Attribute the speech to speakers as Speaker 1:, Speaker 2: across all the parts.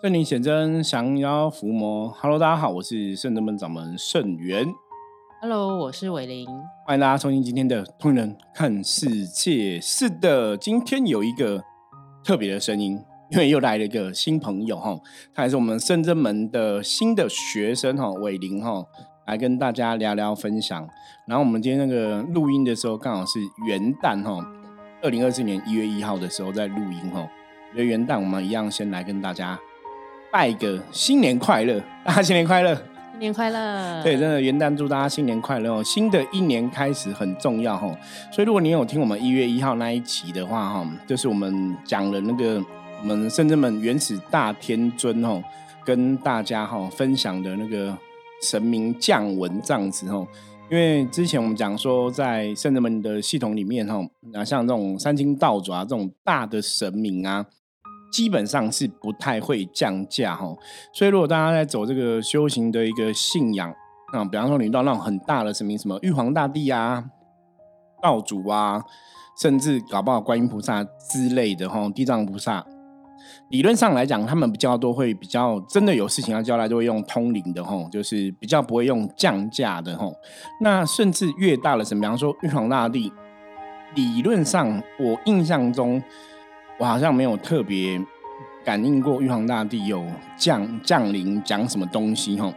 Speaker 1: 圣灵显真，降妖伏魔。Hello，大家好，我是圣德门掌门圣元。
Speaker 2: Hello，我是伟林。
Speaker 1: 欢迎大家收听今天的《通人看世界》。是的，今天有一个特别的声音，因为又来了一个新朋友哈，他也是我们圣真门的新的学生哈，伟林哈，来跟大家聊聊分享。然后我们今天那个录音的时候，刚好是元旦哈，二零二四年一月一号的时候在录音哈。因为元旦，我们一样先来跟大家。拜个新年快乐！大 家新年快乐！
Speaker 2: 新年快乐！
Speaker 1: 对，真的元旦祝大家新年快乐哦！新的一年开始很重要哦，所以如果你有听我们一月一号那一期的话哈，就是我们讲了那个我们圣真门原始大天尊哦，跟大家哈分享的那个神明降文这样子哈。因为之前我们讲说在圣人门的系统里面哈，那像这种三清道主啊这种大的神明啊。基本上是不太会降价哈，所以如果大家在走这个修行的一个信仰啊，比方说你到那种很大的什么，什么玉皇大帝啊、道主啊，甚至搞不好观音菩萨之类的哈，地藏菩萨，理论上来讲，他们比较多会比较真的有事情要交代，就会用通灵的哈，就是比较不会用降价的哈。那甚至越大的神，比方说玉皇大帝，理论上我印象中。我好像没有特别感应过玉皇大帝有降降临讲什么东西哈，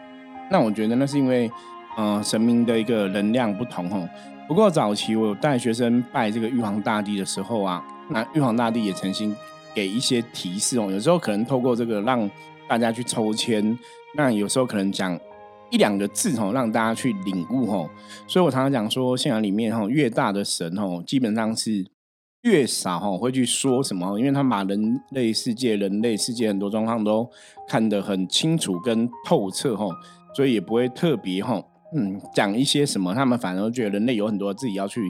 Speaker 1: 那我觉得那是因为呃神明的一个能量不同哈。不过早期我带学生拜这个玉皇大帝的时候啊，那玉皇大帝也曾经给一些提示哦，有时候可能透过这个让大家去抽签，那有时候可能讲一两个字哈，让大家去领悟吼。所以我常常讲说，信仰里面哈越大的神吼，基本上是。越少哈会去说什么，因为他把人类世界、人类世界很多状况都看得很清楚跟透彻哈，所以也不会特别哈嗯讲一些什么，他们反而觉得人类有很多自己要去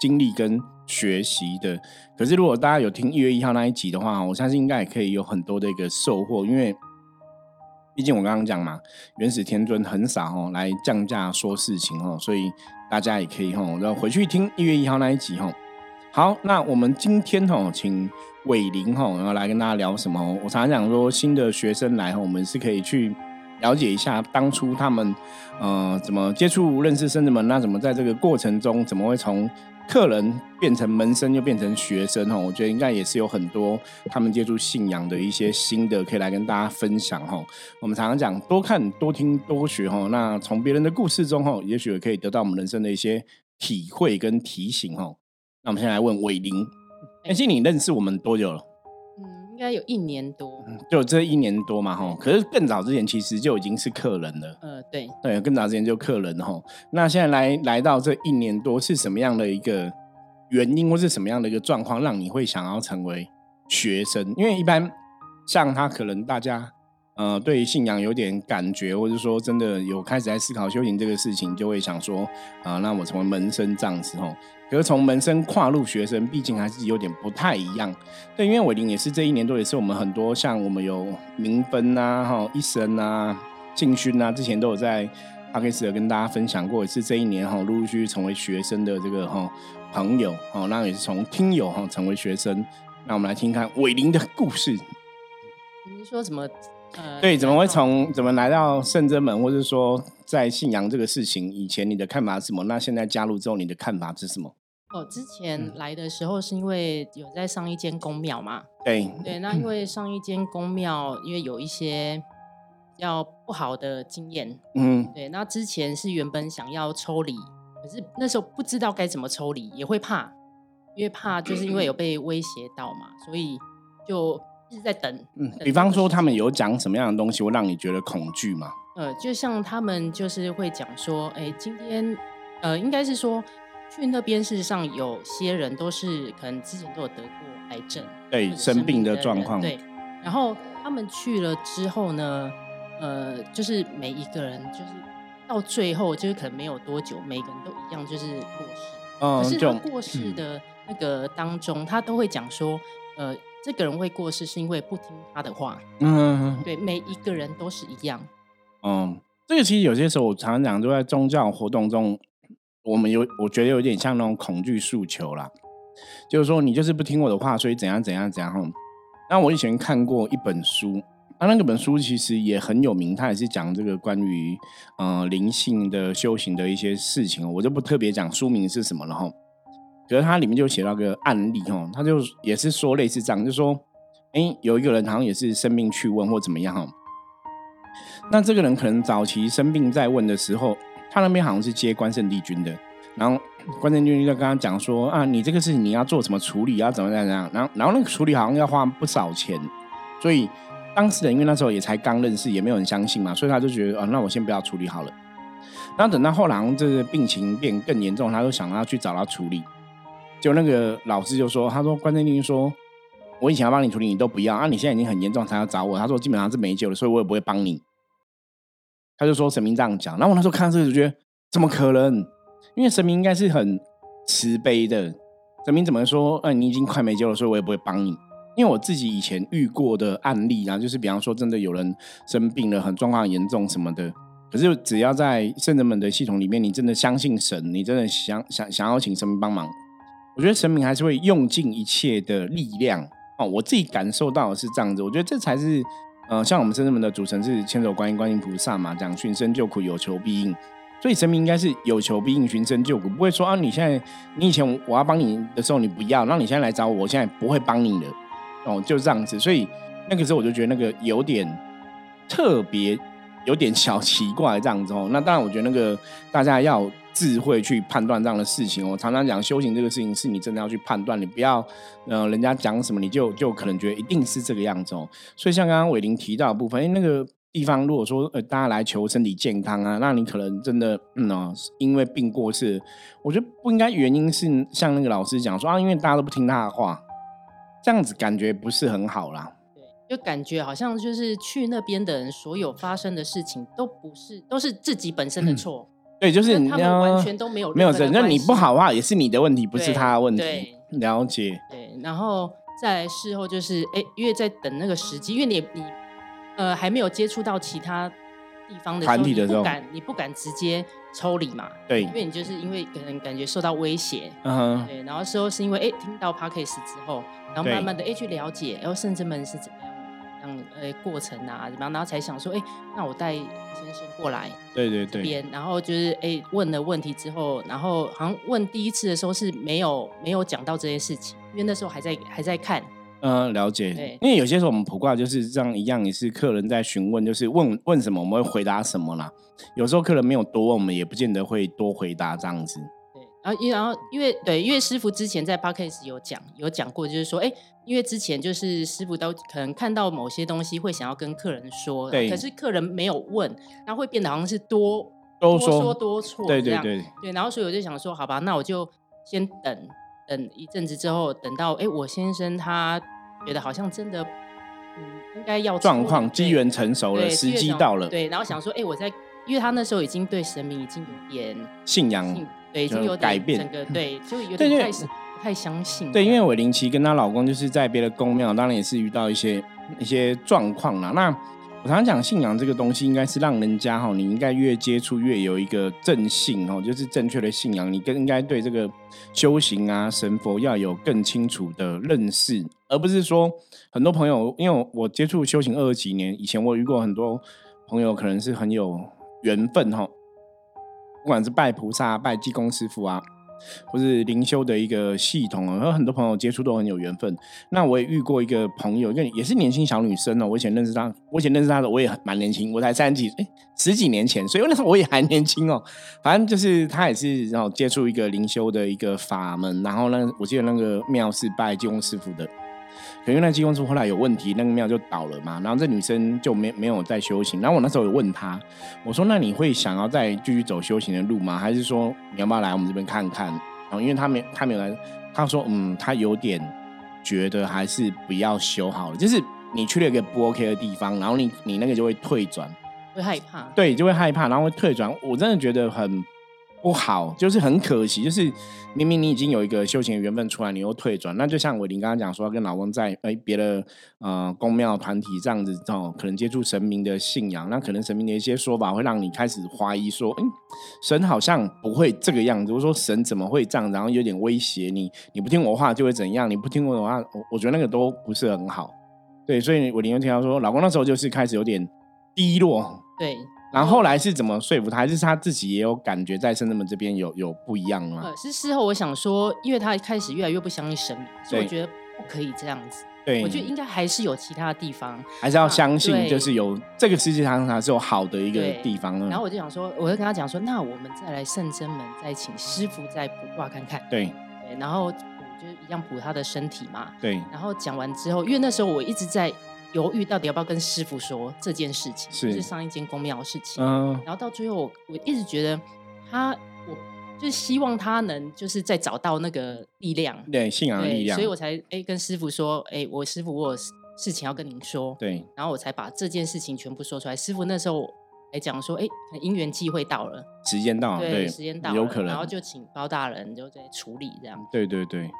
Speaker 1: 经历跟学习的。可是如果大家有听一月一号那一集的话，我相信应该也可以有很多的一个收获，因为毕竟我刚刚讲嘛，原始天尊很少哈来降价说事情哈，所以大家也可以哈，然后回去听一月一号那一集哈。好，那我们今天哈，请伟林哈，然后来跟大家聊什么？我常常讲说，新的学生来哈，我们是可以去了解一下当初他们呃怎么接触、认识生子们，那怎么在这个过程中，怎么会从客人变成门生，又变成学生哈？我觉得应该也是有很多他们接触信仰的一些心得，可以来跟大家分享哈。我们常常讲，多看、多听、多学哈。那从别人的故事中哈，也许也可以得到我们人生的一些体会跟提醒哈。那我们先来问伟林，妍希，你认识我们多久了？
Speaker 2: 嗯，应该有一年多，
Speaker 1: 就这一年多嘛，哈。可是更早之前其实就已经是客人了。
Speaker 2: 呃，对，
Speaker 1: 对，更早之前就客人哈。那现在来来到这一年多，是什么样的一个原因，或是什么样的一个状况，让你会想要成为学生？因为一般像他，可能大家。呃，对信仰有点感觉，或者说真的有开始在思考修行这个事情，就会想说，啊，那我成为门生这样子吼。可是从门生跨入学生，毕竟还是有点不太一样。对，因为伟林也是这一年多，也是我们很多像我们有明分啊、哈一生啊、进勋啊，之前都有在阿克斯跟大家分享过，也是这一年哈陆陆续续成为学生的这个哈朋友，哦，那也是从听友哈成为学生。那我们来听看伟林的故事。
Speaker 2: 你是说什么？
Speaker 1: 对，怎么会从怎么来到圣真门，或者说在信仰这个事情，以前你的看法是什么？那现在加入之后，你的看法是什么？
Speaker 2: 哦，之前来的时候是因为有在上一间公庙嘛？
Speaker 1: 对
Speaker 2: 对，那因为上一间公庙，因为有一些要不好的经验，嗯，对，那之前是原本想要抽离，可是那时候不知道该怎么抽离，也会怕，因为怕就是因为有被威胁到嘛，所以就。一直在等，嗯，
Speaker 1: 比方说他们有讲什么样的东西会让你觉得恐惧吗？
Speaker 2: 呃，就像他们就是会讲说，哎，今天，呃，应该是说去那边，事实上有些人都是可能之前都有得过癌症，
Speaker 1: 对，生病的状况，
Speaker 2: 对。然后他们去了之后呢，呃，就是每一个人就是到最后就是可能没有多久，每个人都一样就是过世，嗯，可是他过世的那个当中，他都会讲说，呃。这个人会过世是因为不听他的话。嗯，对，每一个人都是一样。
Speaker 1: 嗯，这个其实有些时候我常常讲，都在宗教活动中，我们有我觉得有点像那种恐惧诉求啦，就是说你就是不听我的话，所以怎样怎样怎样。那我以前看过一本书，啊，那个本书其实也很有名，它也是讲这个关于呃灵性的修行的一些事情，我就不特别讲书名是什么了哈。可是它里面就写到个案例哈，他就也是说类似这样，就说，哎，有一个人好像也是生病去问或怎么样哈。那这个人可能早期生病在问的时候，他那边好像是接关圣帝君的，然后关圣帝君就跟他讲说啊，你这个事情你要做什么处理，要怎么怎么样，然后然后那个处理好像要花不少钱，所以当事人因为那时候也才刚认识，也没有人相信嘛，所以他就觉得啊，那我先不要处理好了。然后等到后来这个病情变更严重，他就想要去找他处理。就那个老师就说，他说关圣帝君说，我以前要帮你处理，你都不要啊，你现在已经很严重才要找我，他说基本上是没救了，所以我也不会帮你。他就说神明这样讲，然后我那时候看到这个就觉得怎么可能？因为神明应该是很慈悲的，神明怎么说？嗯，你已经快没救了，所以我也不会帮你。因为我自己以前遇过的案例啊，就是比方说真的有人生病了，很状况严重什么的，可是只要在圣人们的系统里面，你真的相信神，你真的想想想要请神明帮忙，我觉得神明还是会用尽一切的力量哦。我自己感受到的是这样子，我觉得这才是。呃，像我们深圳门的主神是千手观音、观音菩萨嘛，讲寻声救苦，有求必应，所以神明应该是有求必应、寻声救苦，不会说啊，你现在你以前我要帮你的时候你不要，那你现在来找我，我现在不会帮你的，哦，就这样子，所以那个时候我就觉得那个有点特别。有点小奇怪这样子哦，那当然我觉得那个大家要智慧去判断这样的事情。我常常讲修行这个事情是你真的要去判断，你不要呃人家讲什么你就就可能觉得一定是这个样子哦。所以像刚刚伟林提到的部分，哎，那个地方如果说呃大家来求身体健康啊，那你可能真的嗯哦因为病过世，我觉得不应该原因是像那个老师讲说啊，因为大家都不听他的话，这样子感觉不是很好啦。
Speaker 2: 就感觉好像就是去那边的人，所有发生的事情都不是都是自己本身的错。
Speaker 1: 对，就是
Speaker 2: 他们完全都没有
Speaker 1: 没有责那你不好的话，也是你的问题，不是他的问题。了解。
Speaker 2: 对，然后在事后就是，哎，因为在等那个时机，因为你你呃还没有接触到其他地方的
Speaker 1: 团体的时候，
Speaker 2: 不敢你不敢直接抽离嘛。
Speaker 1: 对，
Speaker 2: 因为你就是因为可能感觉受到威胁。嗯。对，然后事后是因为哎听到 Parkes 之后，然后慢慢的哎去了解，然后甚至们是怎么样。嗯，呃，过程啊，怎么样？然后才想说，哎，那我带先生过来，
Speaker 1: 对对对，
Speaker 2: 边，然后就是哎，问了问题之后，然后好像问第一次的时候是没有没有讲到这些事情，因为那时候还在还在看。
Speaker 1: 嗯，了解。对，因为有些时候我们普卦就是这样一样，也是客人在询问，就是问问什么，我们会回答什么啦。有时候客人没有多问，我们也不见得会多回答这样子。
Speaker 2: 然后，然后，因为对，因为师傅之前在 p o d c a s 有讲，有讲过，就是说，哎，因为之前就是师傅都可能看到某些东西会想要跟客人说，
Speaker 1: 对，
Speaker 2: 可是客人没有问，那会变得好像是多多说多错，
Speaker 1: 对对对，
Speaker 2: 对。然后，所以我就想说，好吧，那我就先等等一阵子之后，等到哎，我先生他觉得好像真的，嗯，应该要
Speaker 1: 状况机缘成熟了，时机到了，
Speaker 2: 对。然后想说，哎，我在，因为他那时候已经对神明已经有点
Speaker 1: 信仰。
Speaker 2: 对，已经有
Speaker 1: 改变，
Speaker 2: 整个对，就有点开始不太相信。
Speaker 1: 对，因为韦林奇跟她老公就是在别的宫庙，当然也是遇到一些一些状况啦。那我常常讲，信仰这个东西，应该是让人家哈，你应该越接触越有一个正信哦，就是正确的信仰，你更应该对这个修行啊、神佛要有更清楚的认识，而不是说很多朋友，因为我接触修行二十几年，以前我遇过很多朋友，可能是很有缘分哈。不管是拜菩萨、拜济公师傅啊，或是灵修的一个系统啊，和很多朋友接触都很有缘分。那我也遇过一个朋友，一个也是年轻小女生哦。我以前认识她，我以前认识她的我也蛮年轻，我才三十几，哎，十几年前，所以那时候 我也还年轻哦。反正就是她也是然后接触一个灵修的一个法门，然后呢，我记得那个庙是拜济公师傅的。可因为那济公师后来有问题，那个庙就倒了嘛。然后这女生就没没有再修行。然后我那时候有问她，我说：“那你会想要再继续走修行的路吗？还是说你要不要来我们这边看看？”然后因为她没她没有来，她说：“嗯，她有点觉得还是不要修好了。就是你去了一个不 OK 的地方，然后你你那个就会退转，
Speaker 2: 会害怕，
Speaker 1: 对，就会害怕，然后会退转。我真的觉得很。”不好，就是很可惜，就是明明你已经有一个修行的缘分出来，你又退转，那就像伟林刚刚讲说，跟老公在哎别的呃公庙团体这样子哦，可能接触神明的信仰，那可能神明的一些说法会让你开始怀疑说，哎，神好像不会这个样子，我说神怎么会这样，然后有点威胁你，你不听我话就会怎样，你不听我的话，我我觉得那个都不是很好。对，所以我林又听到说，老公那时候就是开始有点低落。
Speaker 2: 对。
Speaker 1: 然后后来是怎么说服他？还是他自己也有感觉在圣子们这边有有不一样吗？
Speaker 2: 呃，是事后我想说，因为他开始越来越不相信神明，所以我觉得不可以这样子。
Speaker 1: 对，
Speaker 2: 我觉得应该还是有其他的地方，
Speaker 1: 还是要相信，就是有这个世界上还是有好的一个地方。
Speaker 2: 然后我就想说，我就跟他讲说，那我们再来圣真门，再请师傅再卜卦看看。
Speaker 1: 对，
Speaker 2: 对，然后卜就是一样卜他的身体嘛。
Speaker 1: 对，
Speaker 2: 然后讲完之后，因为那时候我一直在。犹豫到底要不要跟师傅说这件事情，是上一间公庙的事情。嗯，然后到最后，我一直觉得他，我就是希望他能就是再找到那个力量，
Speaker 1: 对信仰的力量，
Speaker 2: 所以我才哎跟师傅说，哎，我师傅我有事情要跟您说，
Speaker 1: 对，
Speaker 2: 然后我才把这件事情全部说出来。师傅那时候还讲说，哎，因缘机会到了，
Speaker 1: 时间到了，对，
Speaker 2: 时间到了，
Speaker 1: 有可能，
Speaker 2: 然后就请包大人就在处理这样。
Speaker 1: 对对对，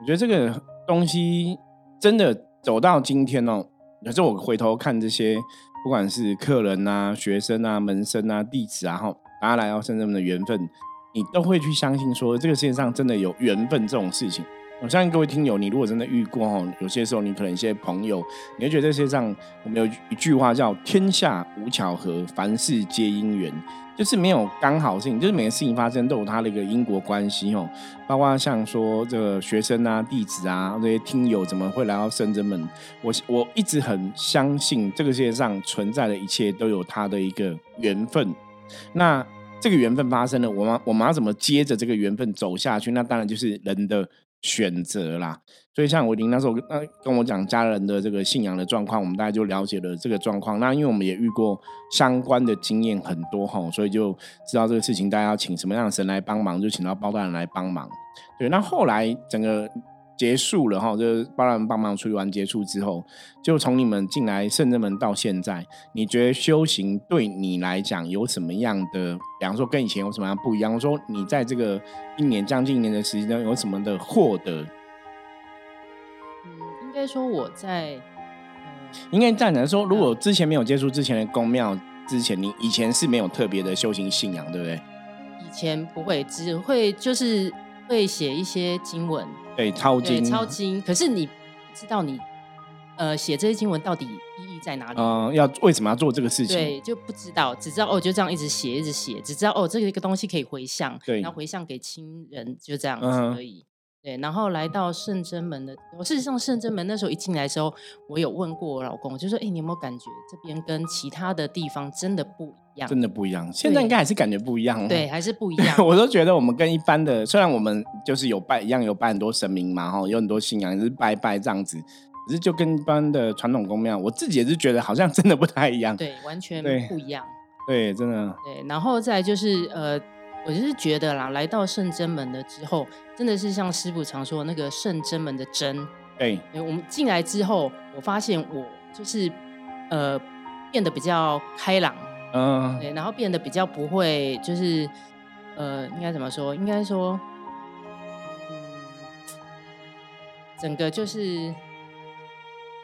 Speaker 1: 我觉得这个东西真的走到今天哦。可是我回头看这些，不管是客人啊、学生啊、门生啊、弟子啊，哈，大家来到深圳的缘分，你都会去相信说，这个世界上真的有缘分这种事情。我相信各位听友，你如果真的遇过哦，有些时候你可能一些朋友，你会觉得这世界上我们有一句话叫“天下无巧合，凡事皆因缘”。就是没有刚好性，就是每个事情发生都有它的一个因果关系哦。包括像说这个学生啊、弟子啊这些听友怎么会来到圣真门？我我一直很相信这个世界上存在的一切都有它的一个缘分。那这个缘分发生了，我们我们要怎么接着这个缘分走下去？那当然就是人的。选择啦，所以像我林那时候那跟我讲家人的这个信仰的状况，我们大家就了解了这个状况。那因为我们也遇过相关的经验很多哈，所以就知道这个事情大家要请什么样的神来帮忙，就请到包大人来帮忙。对，那后来整个。结束了哈，就是帮人帮忙处理完结束之后，就从你们进来圣正门到现在，你觉得修行对你来讲有什么样的？比方说跟以前有什么样不一样？我说你在这个一年将近一年的时间有什么的获得？
Speaker 2: 嗯，应该说我在，
Speaker 1: 应该这样讲说，如果之前没有接触之前的宫庙，之前你以前是没有特别的修行信仰，对不对？
Speaker 2: 以前不会，只会就是会写一些经文。
Speaker 1: 对，抄经，
Speaker 2: 抄经。可是你知道你，呃，写这些经文到底意义在哪里？
Speaker 1: 嗯，要为什么要做这个事情？
Speaker 2: 对，就不知道，只知道哦，就这样一直写，一直写，只知道哦，这个一个东西可以回向，
Speaker 1: 对，
Speaker 2: 然后回向给亲人，就这样子而已。对，然后来到圣真门的，我事实上圣真门那时候一进来的时候，我有问过我老公，我就说：“哎，你有没有感觉这边跟其他的地方真的不一样？
Speaker 1: 真的不一样？现在应该还是感觉不一样。
Speaker 2: 对，还是不一样。
Speaker 1: 我都觉得我们跟一般的，虽然我们就是有拜一样有拜很多神明嘛，哈，有很多信仰是拜拜这样子，可是就跟一般的传统宫庙，我自己也是觉得好像真的不太一样。
Speaker 2: 对，完全不一样。
Speaker 1: 对，真的。
Speaker 2: 对，然后再就是呃。我就是觉得啦，来到圣真门了之后，真的是像师傅常说那个圣真门的真。
Speaker 1: 对，
Speaker 2: 我们进来之后，我发现我就是呃变得比较开朗，嗯，对，然后变得比较不会，就是呃应该怎么说？应该说，嗯，整个就是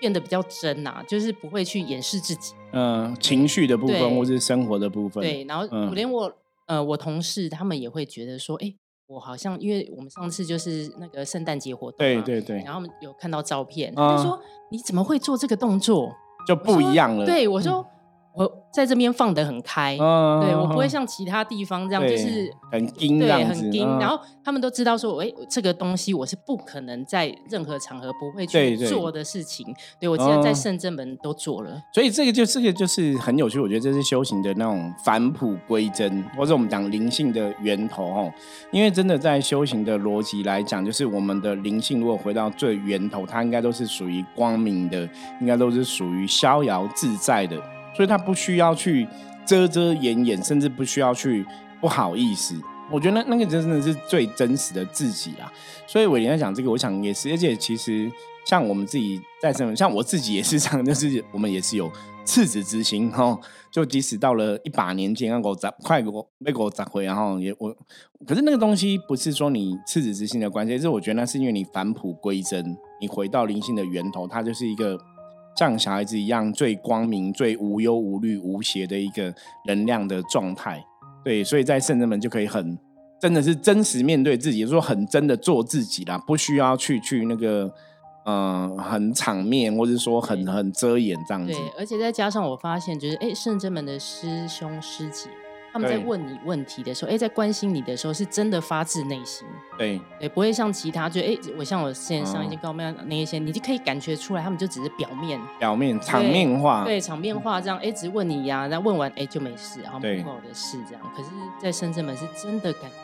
Speaker 2: 变得比较真呐，就是不会去掩饰自己，
Speaker 1: 嗯，情绪的部分或是生活的部分。
Speaker 2: 对，然后我连我。呃，我同事他们也会觉得说，哎，我好像因为我们上次就是那个圣诞节活动，
Speaker 1: 对对对，
Speaker 2: 然后有看到照片，他说你怎么会做这个动作，
Speaker 1: 就不一样了。
Speaker 2: 对我说。我在这边放得很开，对我不会像其他地方这样，就是
Speaker 1: 很硬，
Speaker 2: 对，很硬。然后他们都知道说，哎，这个东西我是不可能在任何场合不会去做的事情。对我，只要在圣正门都做了。
Speaker 1: 所以这个就这个就是很有趣，我觉得这是修行的那种返璞归真，或者我们讲灵性的源头哦。因为真的在修行的逻辑来讲，就是我们的灵性如果回到最源头，它应该都是属于光明的，应该都是属于逍遥自在的。所以他不需要去遮遮掩掩，甚至不需要去不好意思。我觉得那那个真的是最真实的自己啊。所以伟林在讲这个，我想也是。而且其实像我们自己在生，像我自己也是这样，就是我们也是有赤子之心哈。就即使到了一把年纪，让我砸快给我被我砸回，然后也我，可是那个东西不是说你赤子之心的关系，是我觉得那是因为你返璞归真，你回到灵性的源头，它就是一个。像小孩子一样最光明、最无忧无虑、无邪的一个能量的状态，对，所以在圣人们就可以很真的是真实面对自己，说很真的做自己啦，不需要去去那个嗯，很场面，或者说很很遮掩这样子。
Speaker 2: 对，而且再加上我发现，就是哎，圣真门的师兄师姐。他们在问你问题的时候，哎，在关心你的时候，是真的发自内心。
Speaker 1: 对，
Speaker 2: 对，不会像其他，就哎，我像我线上一些高面那一些，你就可以感觉出来，他们就只是表面、
Speaker 1: 表面场面化，
Speaker 2: 对，场面化这样，哎，只问你呀，然后问完，哎，就没事，然后没有的事这样。可是，在深圳门是真的感觉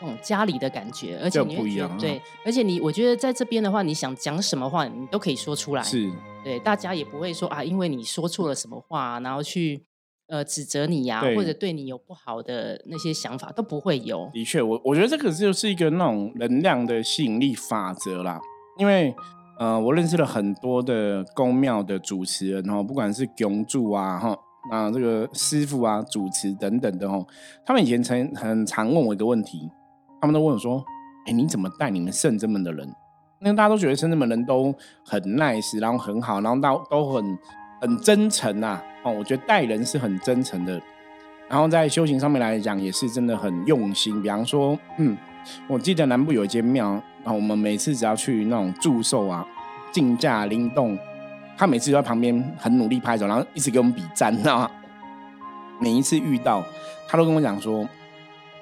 Speaker 2: 那种家里的感觉，而且你
Speaker 1: 不一样，
Speaker 2: 对，而且你，我觉得在这边的话，你想讲什么话，你都可以说出来，
Speaker 1: 是。
Speaker 2: 对，大家也不会说啊，因为你说错了什么话，然后去。呃，指责你呀，或者对你有不好的那些想法都不会有。
Speaker 1: 的确，我我觉得这个就是一个那种能量的吸引力法则啦。因为呃，我认识了很多的宫庙的主持人哈，不管是供主啊哈，那这个师傅啊、主持等等的哦，他们以前曾很常问我一个问题，他们都问我说：“哎，你怎么带你们圣真门的人？因为大家都觉得圣真门人都很 nice，然后很好，然后到都很很真诚啊。”哦，我觉得待人是很真诚的，然后在修行上面来讲也是真的很用心。比方说，嗯，我记得南部有一间庙，然后我们每次只要去那种祝寿啊、竞价灵动，他每次都在旁边很努力拍手，然后一直给我们比赞，知道吗？每一次遇到，他都跟我讲说，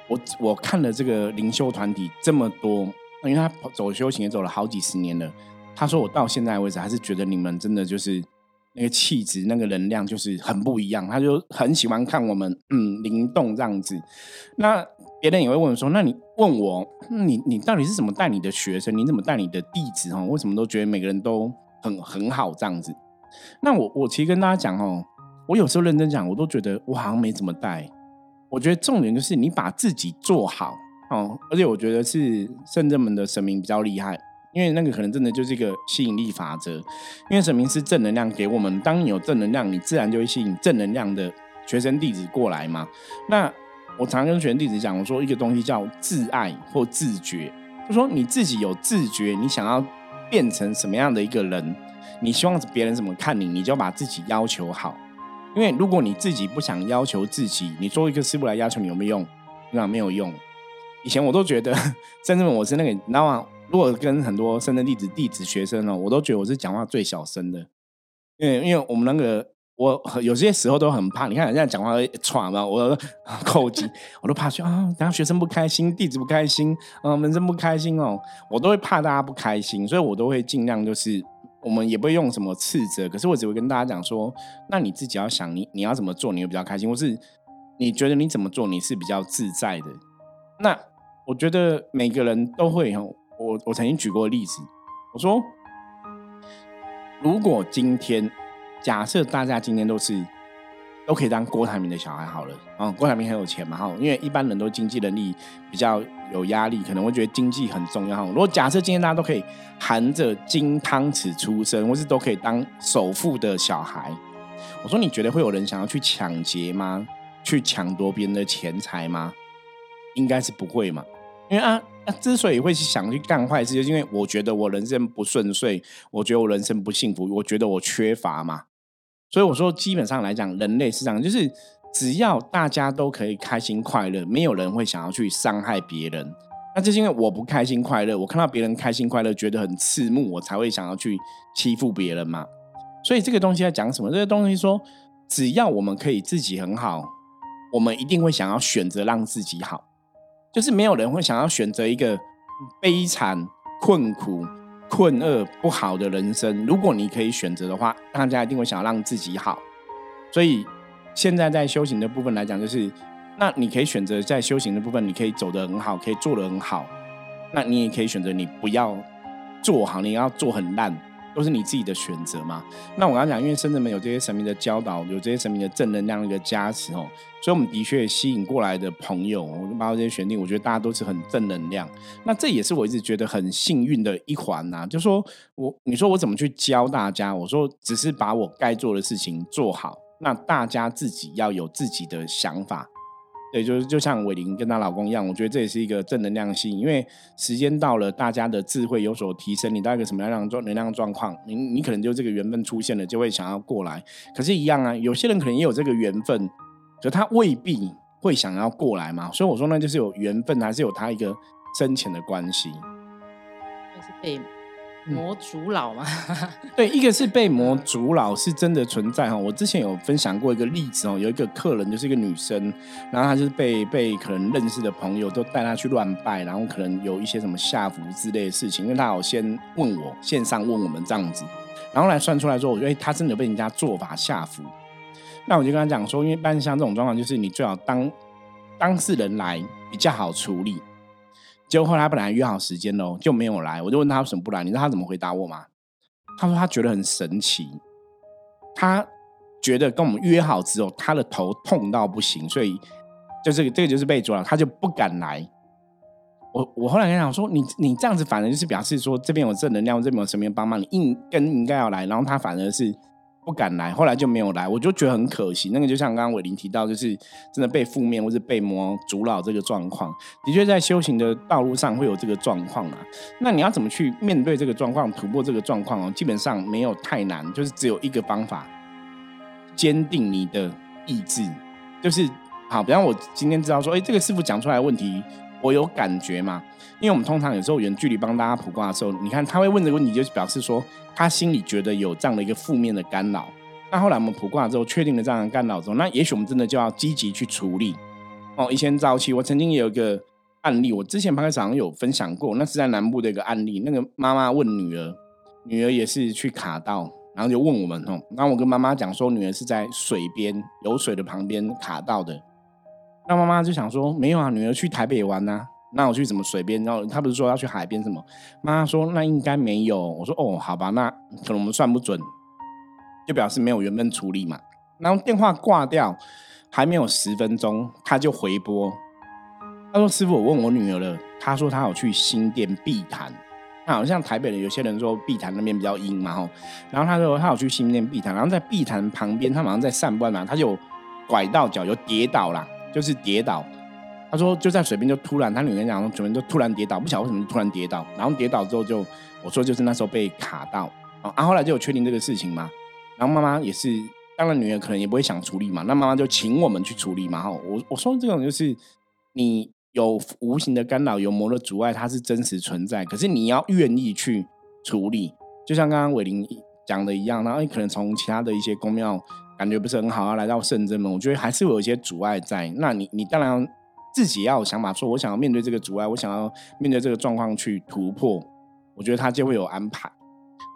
Speaker 1: 我我看了这个灵修团体这么多，因为他走修行也走了好几十年了，他说我到现在为止还是觉得你们真的就是。那个气质、那个能量就是很不一样，他就很喜欢看我们嗯灵动这样子。那别人也会问说：“那你问我，你你到底是怎么带你的学生？你怎么带你的弟子？哦，为什么都觉得每个人都很很好这样子？”那我我其实跟大家讲哦，我有时候认真讲，我都觉得我好像没怎么带。我觉得重点就是你把自己做好哦，而且我觉得是圣正门的神明比较厉害。因为那个可能真的就是一个吸引力法则，因为神明是正能量给我们，当你有正能量，你自然就会吸引正能量的学生弟子过来嘛。那我常跟学生弟子讲，我说一个东西叫自爱或自觉，就说你自己有自觉，你想要变成什么样的一个人，你希望别人怎么看你，你就把自己要求好。因为如果你自己不想要求自己，你做一个师傅来要求你有没有用？那没有用。以前我都觉得，甚至我是那个，你知道吗？如果跟很多深圳弟子、弟子、学生哦，我都觉得我是讲话最小声的，因为因为我们那个我有些时候都很怕，你看人家讲话喘嘛，我 口急，我都怕说啊，等下学生不开心，弟子不开心，啊，门生不开心哦，我都会怕大家不开心，所以我都会尽量就是我们也不会用什么斥责，可是我只会跟大家讲说，那你自己要想你你要怎么做，你会比较开心，或是你觉得你怎么做你是比较自在的，那我觉得每个人都会有。我我曾经举过例子，我说，如果今天假设大家今天都是都可以当郭台铭的小孩好了，啊，郭台铭很有钱嘛，哈，因为一般人都经济能力比较有压力，可能会觉得经济很重要，如果假设今天大家都可以含着金汤匙出生，或是都可以当首富的小孩，我说你觉得会有人想要去抢劫吗？去抢夺别人的钱财吗？应该是不会嘛。因为啊，之所以会想去干坏事，就是因为我觉得我人生不顺遂，我觉得我人生不幸福，我觉得我缺乏嘛。所以我说，基本上来讲，人类是这样，就是只要大家都可以开心快乐，没有人会想要去伤害别人。那就是因为我不开心快乐，我看到别人开心快乐，觉得很刺目，我才会想要去欺负别人嘛。所以这个东西在讲什么？这个东西说，只要我们可以自己很好，我们一定会想要选择让自己好。就是没有人会想要选择一个悲惨、困苦、困厄、不好的人生。如果你可以选择的话，大家一定会想要让自己好。所以现在在修行的部分来讲，就是那你可以选择在修行的部分，你可以走得很好，可以做得很好。那你也可以选择你不要做好，你要做很烂。都是你自己的选择嘛？那我刚刚讲，因为深圳门有这些神明的教导，有这些神明的正能量的一个加持哦，所以我们的确吸引过来的朋友，我就包括这些选定，我觉得大家都是很正能量。那这也是我一直觉得很幸运的一环呐。就说我，你说我怎么去教大家？我说只是把我该做的事情做好，那大家自己要有自己的想法。对，就是就像伟玲跟她老公一样，我觉得这也是一个正能量性，因为时间到了，大家的智慧有所提升，你到一个什么样的状能量状况，你你可能就这个缘分出现了，就会想要过来。可是，一样啊，有些人可能也有这个缘分，可他未必会想要过来嘛。所以我说，那就是有缘分，还是有他一个深浅的关系。
Speaker 2: 就是被魔主老嘛。
Speaker 1: 对，一个是被魔主老是真的存在哈。我之前有分享过一个例子哦，有一个客人就是一个女生，然后她就是被被可能认识的朋友都带她去乱拜，然后可能有一些什么下符之类的事情，因为她有先问我线上问我们这样子，然后来算出来说，我觉得她真的被人家做法下符。那我就跟他讲说，因为一般像这种状况，就是你最好当当事人来比较好处理。结果后来他本来约好时间喽，就没有来。我就问他为什么不来，你知道他怎么回答我吗？他说他觉得很神奇，他觉得跟我们约好之后，他的头痛到不行，所以就这个这个就是被抓了，他就不敢来。我我后来跟他讲说，你你这样子反而就是表示说这边有正能量，这边有神明帮忙，你应更应该要来，然后他反而是。不敢来，后来就没有来，我就觉得很可惜。那个就像刚刚伟林提到，就是真的被负面或是被魔阻扰这个状况，的确在修行的道路上会有这个状况啊。那你要怎么去面对这个状况，突破这个状况哦？基本上没有太难，就是只有一个方法：坚定你的意志。就是好，比方我今天知道说，哎，这个师傅讲出来的问题。我有感觉嘛？因为我们通常有时候远距离帮大家卜卦的时候，你看他会问这个问题，就是表示说他心里觉得有这样的一个负面的干扰。那后来我们卜卦之后，确定了这样的干扰之后，那也许我们真的就要积极去处理。哦，以前早期我曾经也有一个案例，我之前拍开场有分享过，那是在南部的一个案例。那个妈妈问女儿，女儿也是去卡到，然后就问我们哦，那我跟妈妈讲说，女儿是在水边有水的旁边卡到的。那妈妈就想说，没有啊，女儿去台北玩呐，那我去怎么水边？然后她不是说要去海边什么？妈妈说那应该没有。我说哦，好吧，那可能我们算不准，就表示没有原本处理嘛。然后电话挂掉，还没有十分钟，他就回拨，他说：“师傅，我问我女儿了，她说她有去新店碧潭。那好像台北的有些人说碧潭那边比较阴嘛，吼。然后他说他有去新店碧潭，然后在碧潭旁边，他马上在散步嘛，他就拐到脚，就跌倒了。”就是跌倒，他说就在水边就突然，他女儿讲说水边就突然跌倒，不晓得为什么突然跌倒，然后跌倒之后就我说就是那时候被卡到。啊，后来就有确定这个事情嘛，然后妈妈也是，当然女儿可能也不会想处理嘛，那妈妈就请我们去处理嘛，哈，我我说这种就是你有无形的干扰，有魔的阻碍，它是真实存在，可是你要愿意去处理，就像刚刚伟林讲的一样，然后你可能从其他的一些宫庙。感觉不是很好啊，来到圣真门，我觉得还是有一些阻碍在。那你，你当然自己要有想法，说我想要面对这个阻碍，我想要面对这个状况去突破。我觉得他就会有安排。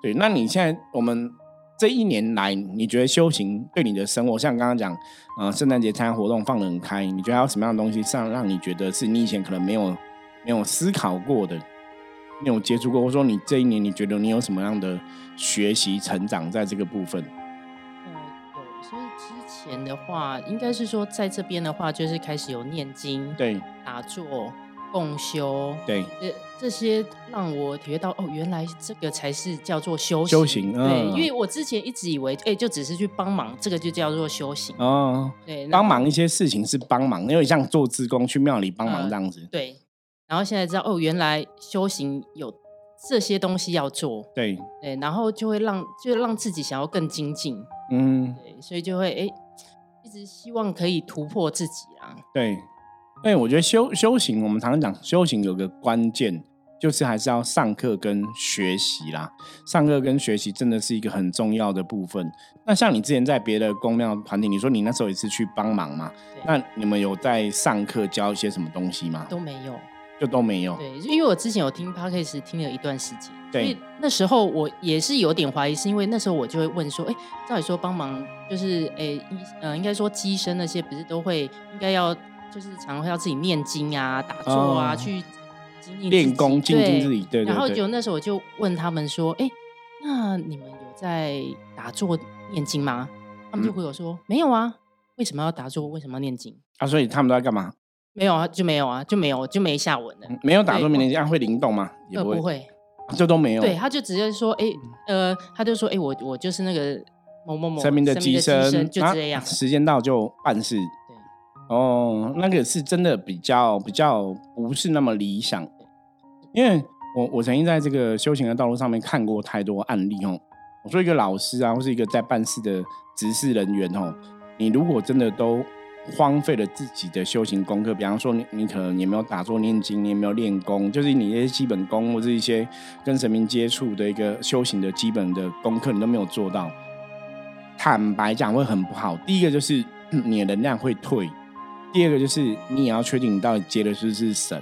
Speaker 1: 对，那你现在我们这一年来，你觉得修行对你的生活，像刚刚讲，呃，圣诞节参加活动放得很开，你觉得还有什么样的东西上让你觉得是你以前可能没有没有思考过的，没有接触过，或者说你这一年你觉得你有什么样的学习成长在这个部分？
Speaker 2: 前的话，应该是说在这边的话，就是开始有念经、
Speaker 1: 对
Speaker 2: 打坐、共修，
Speaker 1: 对
Speaker 2: 这这些让我体会到哦，原来这个才是叫做修行
Speaker 1: 修行。
Speaker 2: 对，因为我之前一直以为，哎，就只是去帮忙，这个就叫做修行。
Speaker 1: 哦，对，帮忙一些事情是帮忙，因为像做志工去庙里帮忙这样子。
Speaker 2: 对，然后现在知道哦，原来修行有这些东西要做。
Speaker 1: 对
Speaker 2: 对，然后就会让就让自己想要更精进。嗯，对，所以就会哎。一直希望可以突破自己啊！
Speaker 1: 对，哎，我觉得修修行，我们常常讲修行有个关键，就是还是要上课跟学习啦。上课跟学习真的是一个很重要的部分。那像你之前在别的公庙团体，你说你那时候也是去帮忙嘛？那你们有在上课教一些什么东西吗？
Speaker 2: 都没有。
Speaker 1: 就都没有。
Speaker 2: 对，因为我之前有听 podcast 听了一段时间，所以那时候我也是有点怀疑，是因为那时候我就会问说，哎，照理说帮忙就是，哎，呃，应该说机身那些不是都会应该要就是常常要自己念经啊、打坐啊，去
Speaker 1: 练功、精进自己。对。
Speaker 2: 然后就那时候我就问他们说，哎，那你们有在打坐念经吗？他们就回我说没有啊，为什么要打坐？为什么要念经？
Speaker 1: 啊，所以他们都在干嘛？
Speaker 2: 没有啊，就没有啊，就没有，就没下文了。
Speaker 1: 没有打说，明年这样会灵动吗？
Speaker 2: 呃，不会，
Speaker 1: 这都没有。
Speaker 2: 对，他就直接说，哎，呃，他就说，哎，我我就是那个某某某
Speaker 1: 神明的机身，
Speaker 2: 就这样，
Speaker 1: 时间到就办事。
Speaker 2: 对，
Speaker 1: 哦，那个是真的比较比较不是那么理想，因为我我曾经在这个修行的道路上面看过太多案例哦。我说一个老师啊，或是一个在办事的执事人员哦，你如果真的都。荒废了自己的修行功课。比方说，你你可能也没有打坐念经，你也没有练功，就是你一些基本功或者一些跟神明接触的一个修行的基本的功课，你都没有做到。坦白讲，会很不好。第一个就是 你的能量会退，第二个就是你也要确定你到底接的是不是神。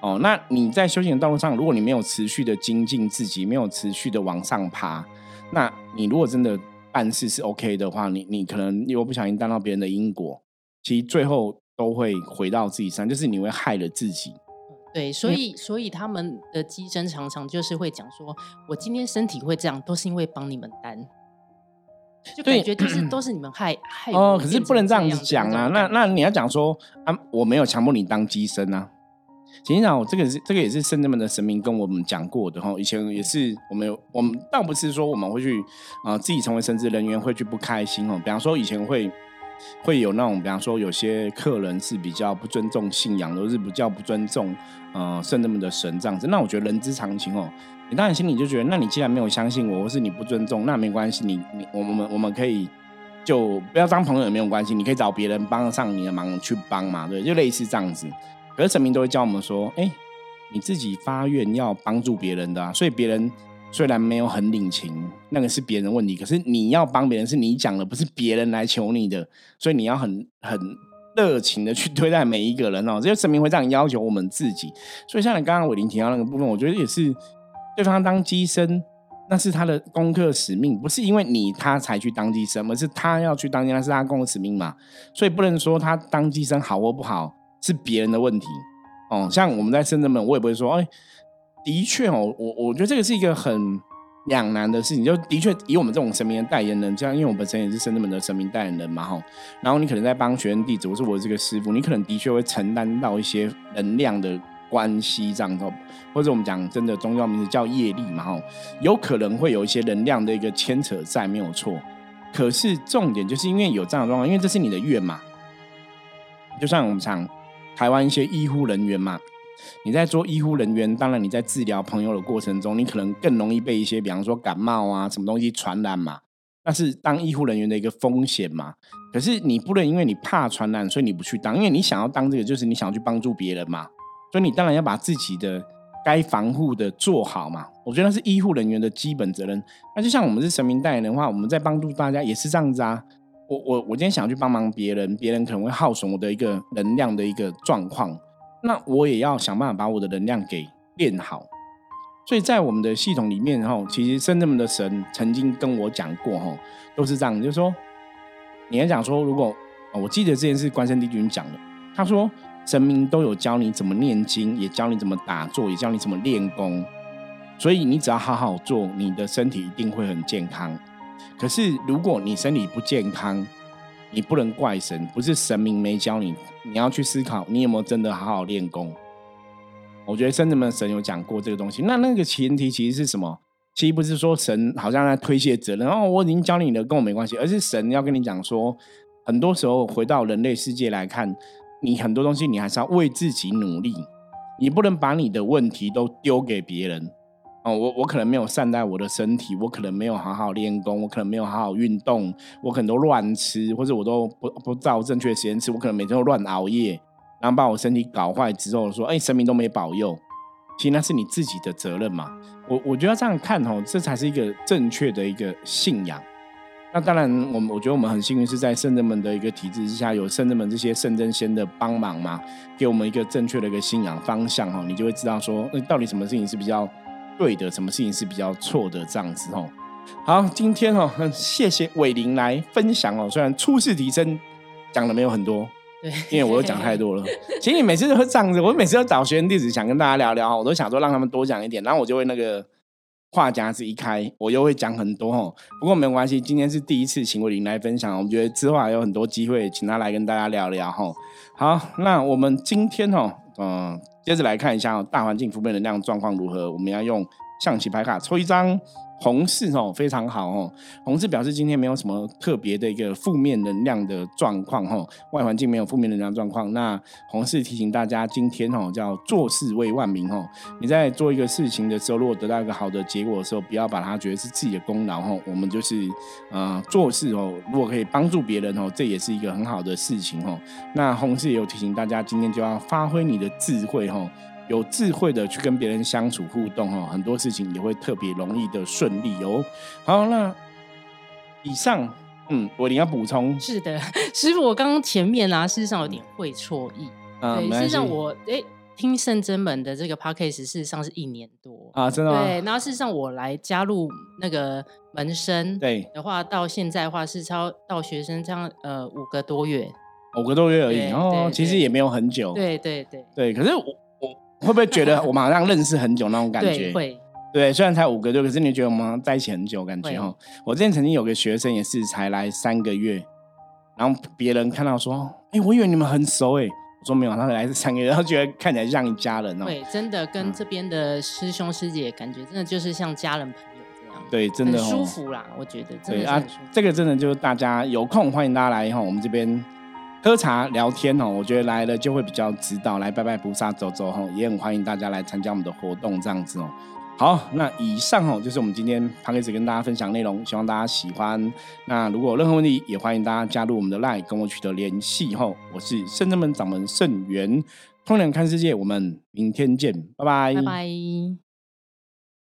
Speaker 1: 哦，那你在修行的道路上，如果你没有持续的精进自己，没有持续的往上爬，那你如果真的办事是 OK 的话，你你可能又不小心当到别人的因果，其实最后都会回到自己身上，就是你会害了自己。
Speaker 2: 对，所以所以他们的机身常常就是会讲说，我今天身体会这样，都是因为帮你们担，就感觉就是都是你们害害。哦，
Speaker 1: 可是不能这样子讲啊，那那你要讲说啊，我没有强迫你当机身啊。其实讲，这个是这个也是圣人们的神明跟我们讲过的哈。以前也是我们有我们倒不是说我们会去啊自己成为神职人员会去不开心哦。比方说以前会会有那种，比方说有些客人是比较不尊重信仰，都是比较不尊重呃圣人们的神这样子。那我觉得人之常情哦。你当然心里就觉得，那你既然没有相信我，或是你不尊重，那没关系，你你我们我们可以就不要当朋友也没有关系，你可以找别人帮上你的忙去帮嘛，对，就类似这样子。可是神明都会教我们说：“哎，你自己发愿要帮助别人的，所以别人虽然没有很领情，那个是别人问题。可是你要帮别人，是你讲的，不是别人来求你的，所以你要很很热情的去对待每一个人哦。这些神明会这样要求我们自己。所以像你刚刚伟林提到那个部分，我觉得也是对方当机身，那是他的功课使命，不是因为你他才去当机身，而是他要去当那是他功课使命嘛。所以不能说他当机身好或不好。”是别人的问题哦，像我们在深圳门，我也不会说，哎，的确哦，我我觉得这个是一个很两难的事情，就的确以我们这种神明的代言人，这样，因为我本身也是深圳门的神明代言人嘛，哈，然后你可能在帮学生弟子，我是我这个师傅，你可能的确会承担到一些能量的关系这样子，或者我们讲真的宗教名字叫业力嘛，哈，有可能会有一些能量的一个牵扯在，没有错。可是重点就是因为有这样的状况，因为这是你的愿嘛，就像我们讲。台湾一些医护人员嘛，你在做医护人员，当然你在治疗朋友的过程中，你可能更容易被一些，比方说感冒啊什么东西传染嘛，那是当医护人员的一个风险嘛。可是你不能因为你怕传染，所以你不去当，因为你想要当这个，就是你想要去帮助别人嘛。所以你当然要把自己的该防护的做好嘛。我觉得那是医护人员的基本责任。那就像我们是神明代言人的话，我们在帮助大家也是这样子啊。我我我今天想要去帮忙别人，别人可能会耗损我的一个能量的一个状况，那我也要想办法把我的能量给练好。所以在我们的系统里面，哈，其实圣人们的神曾经跟我讲过，哈，都是这样，就是说，你要讲说，如果我记得这件事，关圣帝君讲的，他说神明都有教你怎么念经，也教你怎么打坐，也教你怎么练功，所以你只要好好做，你的身体一定会很健康。可是，如果你身体不健康，你不能怪神，不是神明没教你，你要去思考，你有没有真的好好练功？我觉得圣人们神有讲过这个东西。那那个前提其实是什么？其实不是说神好像在推卸责任，哦，我已经教你了，跟我没关系，而是神要跟你讲说，很多时候回到人类世界来看，你很多东西你还是要为自己努力，你不能把你的问题都丢给别人。哦，我我可能没有善待我的身体，我可能没有好好练功，我可能没有好好运动，我可能都乱吃，或者我都不不照正确时间吃，我可能每天都乱熬夜，然后把我身体搞坏之后，说哎，神明都没保佑，其实那是你自己的责任嘛。我我觉得这样看哦，这才是一个正确的一个信仰。那当然，我们我觉得我们很幸运是在圣人们的一个体制之下，有圣人们这些圣真仙的帮忙嘛，给我们一个正确的一个信仰方向哈，你就会知道说，那到底什么事情是比较。对的，什么事情是比较错的？这样子哦。好，今天哦，谢谢伟林来分享哦。虽然初次提升讲的没有很多，
Speaker 2: 对，
Speaker 1: 因为我都讲太多了。其实你每次都会这样子，我每次都找学生弟子想跟大家聊聊我都想说让他们多讲一点，然后我就会那个话匣子一开，我又会讲很多哦。不过没有关系，今天是第一次请我林来分享，我们觉得之后还有很多机会，请他来跟大家聊聊哈。好，那我们今天哦，嗯。接着来看一下大环境负面能量状况如何。我们要用象棋牌卡抽一张，红事哦，非常好哦。红事表示今天没有什么特别的一个负面能量的状况哦，外环境没有负面能量状况。那红事提醒大家，今天哦叫做事为万民哦。你在做一个事情的时候，如果得到一个好的结果的时候，不要把它觉得是自己的功劳哦。我们就是呃做事哦，如果可以帮助别人哦，这也是一个很好的事情哦。那红事也有提醒大家，今天就要发挥你的智慧哦。有智慧的去跟别人相处互动哈，很多事情也会特别容易的顺利哦。好，那以上，嗯，我你要补充。
Speaker 2: 是的，师傅，我刚刚前面啊，事实上有点会错意。对，事实上我哎听圣真门的这个 p a c k a g e 事实上是一年多
Speaker 1: 啊，真的吗？
Speaker 2: 对，然后事实上我来加入那个门生
Speaker 1: 对
Speaker 2: 的话，到现在的话是超到学生这样呃五个多月，
Speaker 1: 五个多月而已，然后其实也没有很久。
Speaker 2: 对对对
Speaker 1: 对，可是我。会不会觉得我们好像认识很久那种感
Speaker 2: 觉？会，
Speaker 1: 对，虽然才五个月，可是你觉得我们在一起很久感觉哈？我之前曾经有个学生也是才来三个月，然后别人看到说：“哎，我以为你们很熟哎。”我说：“没有，他来三个月，然后觉得看起来像一家人哦。”
Speaker 2: 对，真的跟这边的师兄师姐感觉真的就是像家人朋友这样。
Speaker 1: 对，真的
Speaker 2: 舒服啦，我觉得。对啊，
Speaker 1: 这个真的就是大家有空欢迎大家来哈，我们这边。喝茶聊天哦，我觉得来了就会比较知道，来拜拜菩萨走走吼，也很欢迎大家来参加我们的活动这样子哦。好，那以上哦就是我们今天开始跟大家分享内容，希望大家喜欢。那如果有任何问题，也欢迎大家加入我们的 LINE 跟我取得联系吼。我是圣真门掌门圣元，通联看世界，我们明天见，拜，
Speaker 2: 拜拜。